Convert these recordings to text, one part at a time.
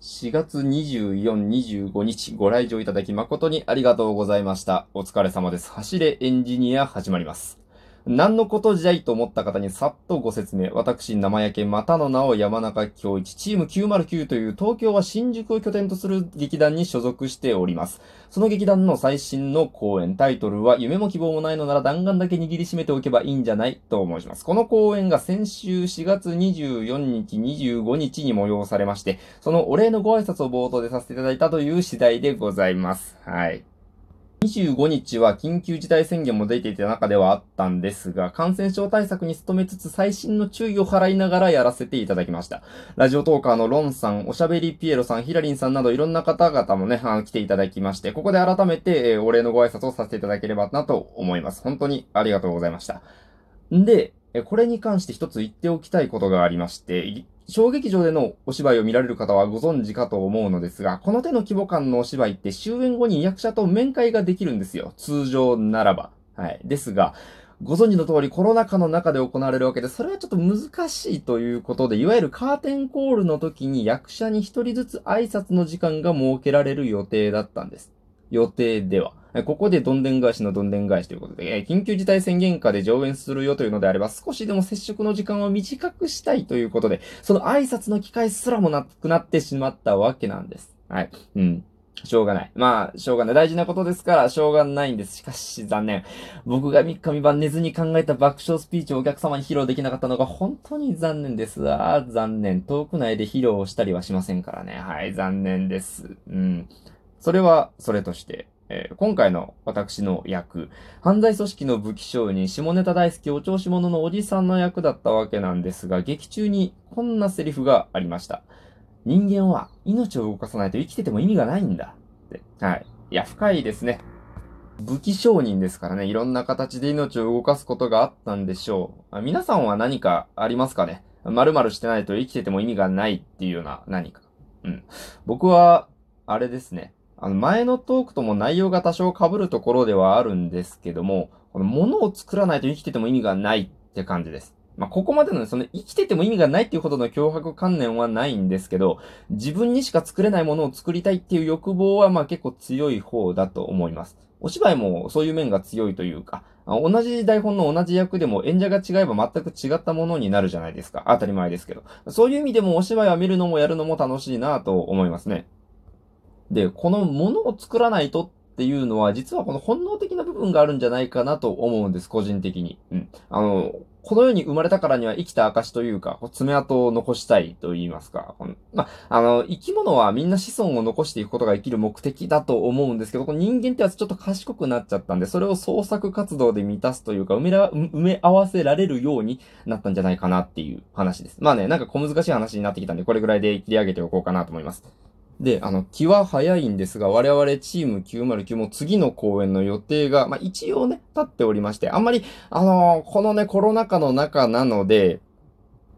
4月24、25日ご来場いただき誠にありがとうございました。お疲れ様です。走れエンジニア始まります。何のことじゃいと思った方にさっとご説明。私、生焼けまたの名を山中京一、チーム909という東京は新宿を拠点とする劇団に所属しております。その劇団の最新の公演、タイトルは、夢も希望もないのなら弾丸だけ握りしめておけばいいんじゃないと申します。この公演が先週4月24日、25日に催されまして、そのお礼のご挨拶を冒頭でさせていただいたという次第でございます。はい。25日は緊急事態宣言も出ていた中ではあったんですが、感染症対策に努めつつ最新の注意を払いながらやらせていただきました。ラジオトーカーのロンさん、おしゃべりピエロさん、ヒラリンさんなどいろんな方々もね、来ていただきまして、ここで改めて、えお礼のご挨拶をさせていただければなと思います。本当にありがとうございました。んで、これに関して一つ言っておきたいことがありまして、小劇場でのお芝居を見られる方はご存知かと思うのですが、この手の規模感のお芝居って終演後に役者と面会ができるんですよ。通常ならば。はい。ですが、ご存知の通りコロナ禍の中で行われるわけで、それはちょっと難しいということで、いわゆるカーテンコールの時に役者に一人ずつ挨拶の時間が設けられる予定だったんです。予定では。ここでどんでん返しのどんでん返しということで、緊急事態宣言下で上演するよというのであれば、少しでも接触の時間を短くしたいということで、その挨拶の機会すらもなくなってしまったわけなんです。はい。うん。しょうがない。まあ、しょうがない。大事なことですから、しょうがないんです。しかし、残念。僕が3日3晩寝ずに考えた爆笑スピーチをお客様に披露できなかったのが本当に残念です。ああ、残念。トーク内で披露したりはしませんからね。はい、残念です。うん。それは、それとして、えー今回の私の役、犯罪組織の武器商人、下ネタ大好きお調子者のおじさんの役だったわけなんですが、劇中にこんなセリフがありました。人間は命を動かさないと生きてても意味がないんだ。って。はい。いや、深いですね。武器商人ですからね、いろんな形で命を動かすことがあったんでしょう。皆さんは何かありますかね？〇〇してないと生きてても意味がないっていうような何か。うん。僕は、あれですね。あの、前のトークとも内容が多少被るところではあるんですけども、この物を作らないと生きてても意味がないって感じです。まあ、ここまでのその生きてても意味がないっていうほどの脅迫観念はないんですけど、自分にしか作れないものを作りたいっていう欲望はまあ結構強い方だと思います。お芝居もそういう面が強いというか、同じ台本の同じ役でも演者が違えば全く違ったものになるじゃないですか。当たり前ですけど。そういう意味でもお芝居は見るのもやるのも楽しいなと思いますね。で、このものを作らないとっていうのは、実はこの本能的な部分があるんじゃないかなと思うんです、個人的に。うん。あの、この世に生まれたからには生きた証というか、こう爪痕を残したいと言いますか。このまあ、あの、生き物はみんな子孫を残していくことが生きる目的だと思うんですけど、この人間ってやつちょっと賢くなっちゃったんで、それを創作活動で満たすというか、埋めら、埋め合わせられるようになったんじゃないかなっていう話です。まあね、なんか小難しい話になってきたんで、これぐらいで切り上げておこうかなと思います。で、あの、気は早いんですが、我々チーム909も次の公演の予定が、まあ一応ね、立っておりまして、あんまり、あのーこのね、コロナ禍の中なので、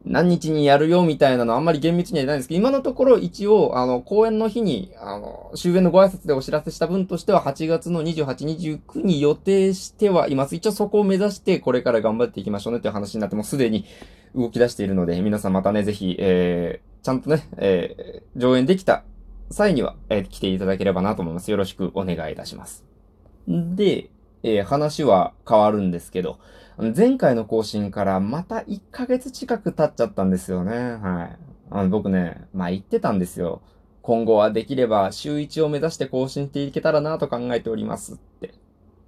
何日にやるよみたいなのあんまり厳密には言えないんですけど、今のところ一応、あの、公演の日に、あの、終演のご挨拶でお知らせした分としては、8月の28、29に予定してはいます。一応そこを目指して、これから頑張っていきましょうねっていう話になって、もうすでに動き出しているので、皆さんまたね、ぜひ、えー、ちゃんとね、えー、上演できた際には、えー来ていただければなと思います。よろしくお願いいたします。で、えー話は変わるんですけど、前回の更新からまた1ヶ月近く経っちゃったんですよね。はい。あの僕ね、まあ言ってたんですよ。今後はできれば週1を目指して更新していけたらなと考えておりますって。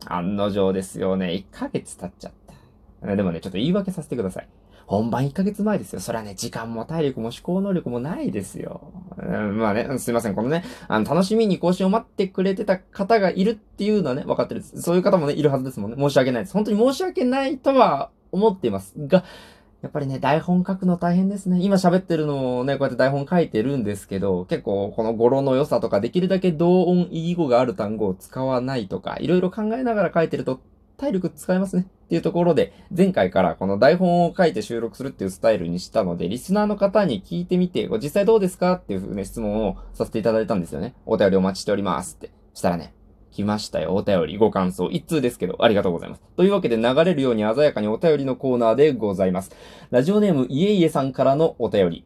案の定ですよね。1ヶ月経っちゃった。でもね、ちょっと言い訳させてください。本番1ヶ月前ですよ。それはね、時間も体力も思考能力もないですよ。うんまあね、すいません。このね、あの、楽しみに更新を待ってくれてた方がいるっていうのはね、分かってるです。そういう方もね、いるはずですもんね。申し訳ないです。本当に申し訳ないとは思っています。が、やっぱりね、台本書くの大変ですね。今喋ってるのをね、こうやって台本書いてるんですけど、結構この語呂の良さとか、できるだけ同音異義語がある単語を使わないとか、いろいろ考えながら書いてると、体力使えますね。っていうところで、前回からこの台本を書いて収録するっていうスタイルにしたので、リスナーの方に聞いてみて、実際どうですかっていうふうね、質問をさせていただいたんですよね。お便りお待ちしておりますって。したらね、来ましたよ。お便り、ご感想。一通ですけど、ありがとうございます。というわけで流れるように鮮やかにお便りのコーナーでございます。ラジオネーム、いえいえさんからのお便り。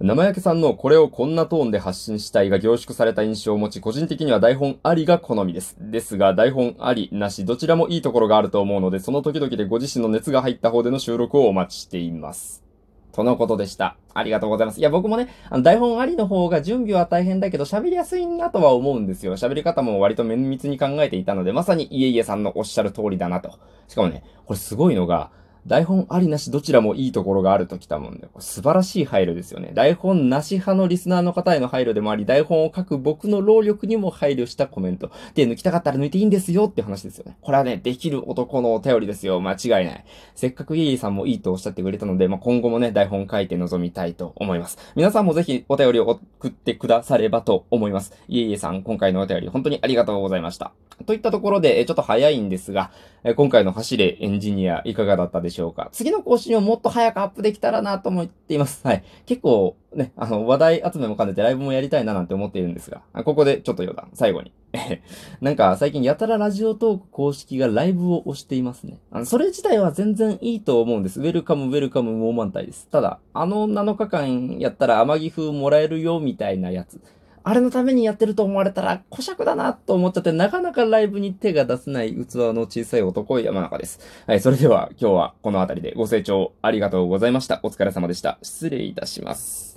生焼けさんのこれをこんなトーンで発信したいが凝縮された印象を持ち、個人的には台本ありが好みです。ですが、台本あり、なし、どちらもいいところがあると思うので、その時々でご自身の熱が入った方での収録をお待ちしています。とのことでした。ありがとうございます。いや、僕もね、あの、台本ありの方が準備は大変だけど、喋りやすいなとは思うんですよ。喋り方も割と綿密に考えていたので、まさに家々さんのおっしゃる通りだなと。しかもね、これすごいのが、台本ありなしどちらもいいところがあるときたもんで、これ素晴らしい配慮ですよね。台本なし派のリスナーの方への配慮でもあり、台本を書く僕の労力にも配慮したコメント。で、抜きたかったら抜いていいんですよって話ですよね。これはね、できる男のお便りですよ。間違いない。せっかくイエイさんもいいとおっしゃってくれたので、まあ、今後もね、台本書いて臨みたいと思います。皆さんもぜひお便りを送ってくださればと思います。イエイエさん、今回のお便り本当にありがとうございました。といったところで、ちょっと早いんですが、今回の走れエンジニアいかがだったでしょうか？しょうか次の更新をもっと早くアップできたらなと思っています。はい。結構ね、あの、話題集めも兼ねてライブもやりたいななんて思っているんですが、ここでちょっと余談、最後に。なんか最近やたらラジオトーク公式がライブを押していますね。あの、それ自体は全然いいと思うんです。ウェルカムウェルカムもう満体です。ただ、あの7日間やったら天城風もらえるよみたいなやつ。あれのためにやってると思われたら、古尺だなと思っちゃって、なかなかライブに手が出せない器の小さい男、山中です。はい、それでは今日はこの辺りでご清聴ありがとうございました。お疲れ様でした。失礼いたします。